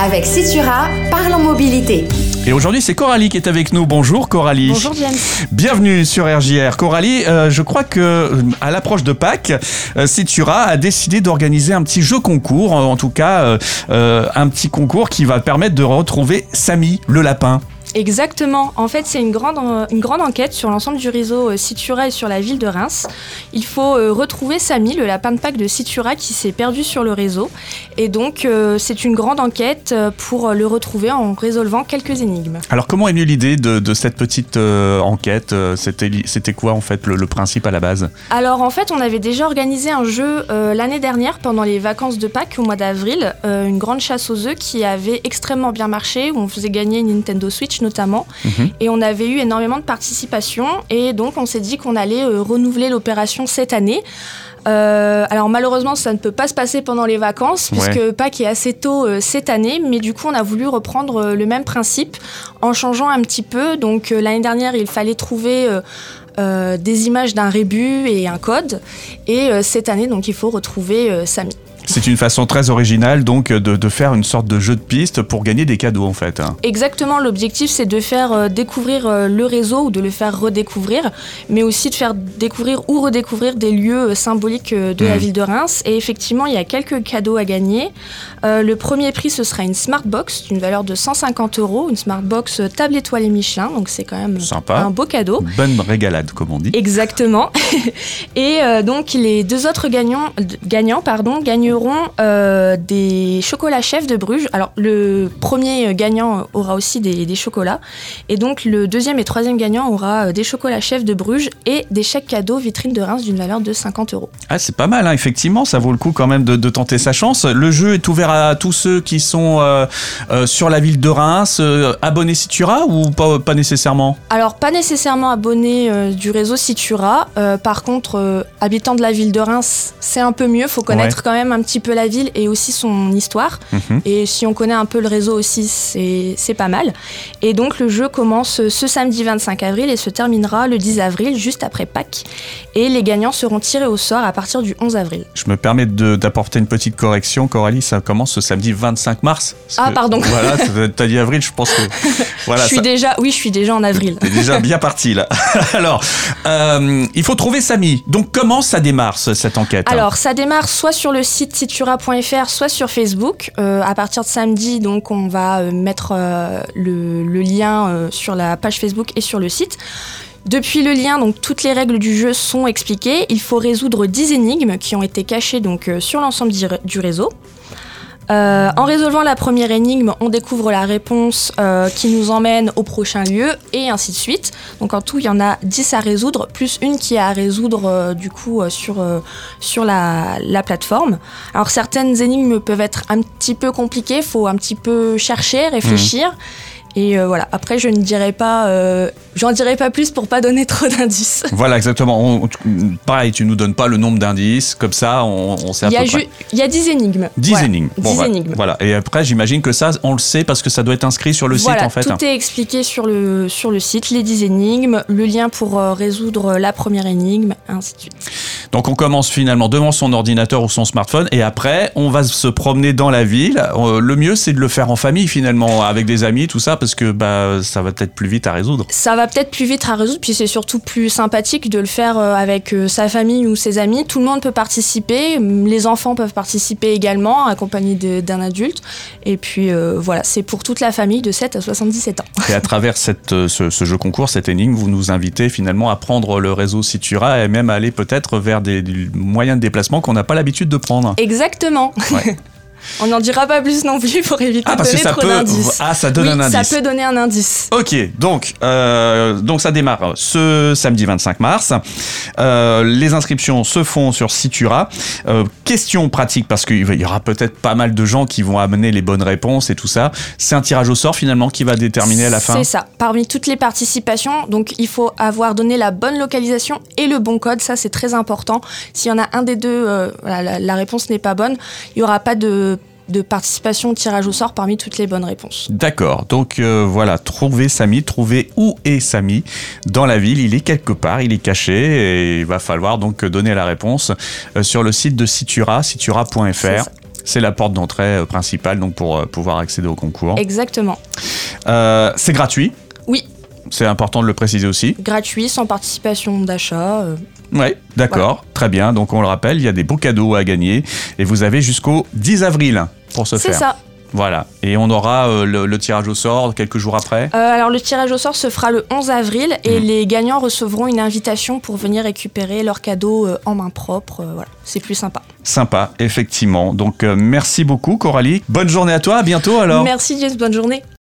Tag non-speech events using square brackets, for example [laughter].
Avec Citura, parle en mobilité. Et aujourd'hui, c'est Coralie qui est avec nous. Bonjour Coralie. Bonjour James. Bienvenue sur RJR. Coralie, euh, je crois que euh, à l'approche de Pâques, euh, Citura a décidé d'organiser un petit jeu concours, en tout cas euh, euh, un petit concours qui va permettre de retrouver Samy le lapin. Exactement. En fait, c'est une grande, euh, une grande enquête sur l'ensemble du réseau euh, Citura et sur la ville de Reims. Il faut euh, retrouver Samy, le lapin de Pâques de Citura qui s'est perdu sur le réseau. Et donc, c'est une grande enquête pour le retrouver en résolvant quelques énigmes. Alors comment est venue l'idée de, de cette petite euh, enquête C'était quoi en fait le, le principe à la base? Alors, en fait, on avait déjà organisé un jeu euh, l'année dernière pendant les vacances de Pâques au mois d'avril, euh, une grande chasse aux œufs qui avait extrêmement bien marché, où on faisait gagner une Nintendo Switch notamment. Mhm. Et on avait eu énormément de participation et donc on s'est dit qu'on allait euh, renouveler l'opération cette année. Euh, alors malheureusement ça ne peut pas se passer pendant les vacances Ouais. puisque Pâques est assez tôt euh, cette année mais du coup on a voulu reprendre euh, le même principe en changeant un petit peu. Donc l'année dernière il fallait trouver des images d'un rébut et un code et cette année donc il faut retrouver Samy. C'est une façon très originale donc de, de faire une sorte de jeu de piste pour gagner des cadeaux en fait. hein. Exactement, l'objectif c'est de faire euh, découvrir euh, le réseau ou de le faire redécouvrir, mais aussi de faire découvrir ou redécouvrir des lieux euh, symboliques euh, de la Mhm. ville de Reims. Et effectivement, il y a quelques cadeaux à gagner. Euh, le premier prix ce sera une Smartbox d'une valeur de 150 euros, une Smartbox euh, table étoilée Michelin, donc c'est quand même Sympa. un beau cadeau. Bonne régalade comme on dit. Exactement. [laughs] Et euh, donc les deux autres gagnants, gagnants pardon, gagneront euh, des chocolats chefs de Bruges. Alors le premier gagnant aura aussi des, des chocolats. Et donc le deuxième et troisième gagnant aura euh, des chocolats chefs de Bruges et des chèques cadeaux vitrine de Reims d'une valeur de 50 euros. Ah, c'est pas mal, hein, effectivement, ça vaut le coup quand même de, de tenter sa chance. Le jeu est ouvert à tous ceux qui sont euh, euh, sur la ville de Reims, abonnés Citura ou pas, pas nécessairement? Alors pas nécessairement abonné euh, du réseau Citura. Euh, par contre, euh, habitant de la ville de Reims, c'est un peu mieux. Faut connaître quand même un petit peu la ville et aussi son histoire. Mhm. Et si on connaît un peu le réseau aussi, c'est pas mal. Et donc le jeu commence ce samedi 25 avril et se terminera le 10 avril, juste après Pâques. Et les gagnants seront tirés au sort à partir du 11 avril. Je me permets d'apporter une petite correction. Coralie, ça commence ce samedi 25 mars. Ah, que- pardon. [laughs] Voilà, t'as- dit avril, je pense que. [laughs] Voilà, je suis ça- déjà, oui, je suis déjà en avril. T'es déjà [laughs] bien parti là. Alors, euh, il faut trouver Samy. Donc, comment ça démarre ce- cette enquête hein? Alors, ça démarre soit sur le site citura.fr, soit sur Facebook. Euh, à partir de samedi, donc, on va euh, mettre euh, le, lien sur la page Facebook et sur le site. Depuis le lien, donc toutes les règles du jeu sont expliquées. Il faut résoudre 10 énigmes qui ont été cachées sur l'ensemble du réseau. Euh, en résolvant la première énigme, on découvre la réponse euh, qui nous emmène au prochain lieu et ainsi de suite. Donc en tout, il y en a 10 à résoudre, plus une qui est à résoudre euh, du coup sur, sur la, la plateforme. Alors certaines énigmes peuvent être un petit peu compliquées, faut un petit peu chercher, réfléchir. Et euh, voilà, après je ne dirai pas, euh, j'en dirai pas plus pour pas donner [laughs] trop d'indices. Voilà, exactement. On- on- pareil, tu nous donnes pas le nombre d'indices, comme ça, on, on sait à peu près. il y a 10 énigmes. 10 Voilà. énigmes. 10 voilà. énigmes. Voilà. Et après, j'imagine que ça, on le sait parce que ça doit être inscrit sur le voilà, site, en fait. tout est expliqué sur le, sur le site, les 10 énigmes, le lien pour euh, résoudre la première énigme, ainsi de suite. Donc, on commence finalement devant son ordinateur ou son smartphone, et après, on va se promener dans la ville. Euh, le mieux, c'est de le faire en famille, finalement, avec des amis, tout ça, parce que bah, ça va peut-être plus vite à résoudre. Ça va peut-être plus vite à résoudre, puis c'est surtout plus sympathique de le faire euh, avec euh, sa famille ou ses amis. Tout le monde peut participer, les enfants peuvent participer également, accompagnés d'un adulte. Et puis voilà, c'est pour toute la famille de 7 à 77 ans. Et à travers cette, euh, ce, ce jeu concours, cette énigme, vous nous invitez finalement à prendre le réseau Citura et même à aller peut-être vers des, des moyens de déplacement qu'on n'a pas l'habitude de prendre. Exactement. Ouais. [laughs] On n'en dira pas plus non plus [laughs] pour éviter Ah, de parce que donner ça trop peut. d'indices. Ah, ça donne oui, un indice. ça peut donner un indice. Ok, donc, euh, donc ça démarre ce samedi 25 mars. Euh, les inscriptions se font sur Citura. Euh, question pratique, parce qu'il y aura peut-être pas mal de gens qui vont amener les bonnes réponses et tout ça. C'est un tirage au sort finalement qui va déterminer à la fin. C'est ça. Parmi toutes les participations, donc il faut avoir donné la bonne localisation et le bon code. Ça, c'est très important. S'il y en a un des deux, voilà, la, la réponse n'est pas bonne, il n'y aura pas de, de participation au tirage au sort parmi toutes les bonnes réponses. D'accord, donc euh, voilà, trouver Samy, trouver où est Samy dans la ville, il est quelque part, il est caché et il va falloir donc donner la réponse euh, sur le site de citura.fr. ça. C'est la porte d'entrée euh, principale donc pour pouvoir accéder au concours. Exactement. Euh, c'est gratuit? Oui. C'est important de le préciser aussi? Gratuit, sans participation d'achat. euh, Oui, d'accord, très bien. Donc on le rappelle, il y a des beaux cadeaux à gagner et vous avez jusqu'au 10 avril pour C'est ça. Voilà. Et on aura euh, le, le tirage au sort quelques jours après. Euh, alors le tirage au sort se fera le 11 avril Mm. et les gagnants recevront une invitation pour venir récupérer leurs cadeaux euh, en main propre. voilà, c'est plus sympa. Sympa, effectivement. Donc merci beaucoup Coralie. Bonne journée à toi, à bientôt alors. Merci Jess, bonne journée.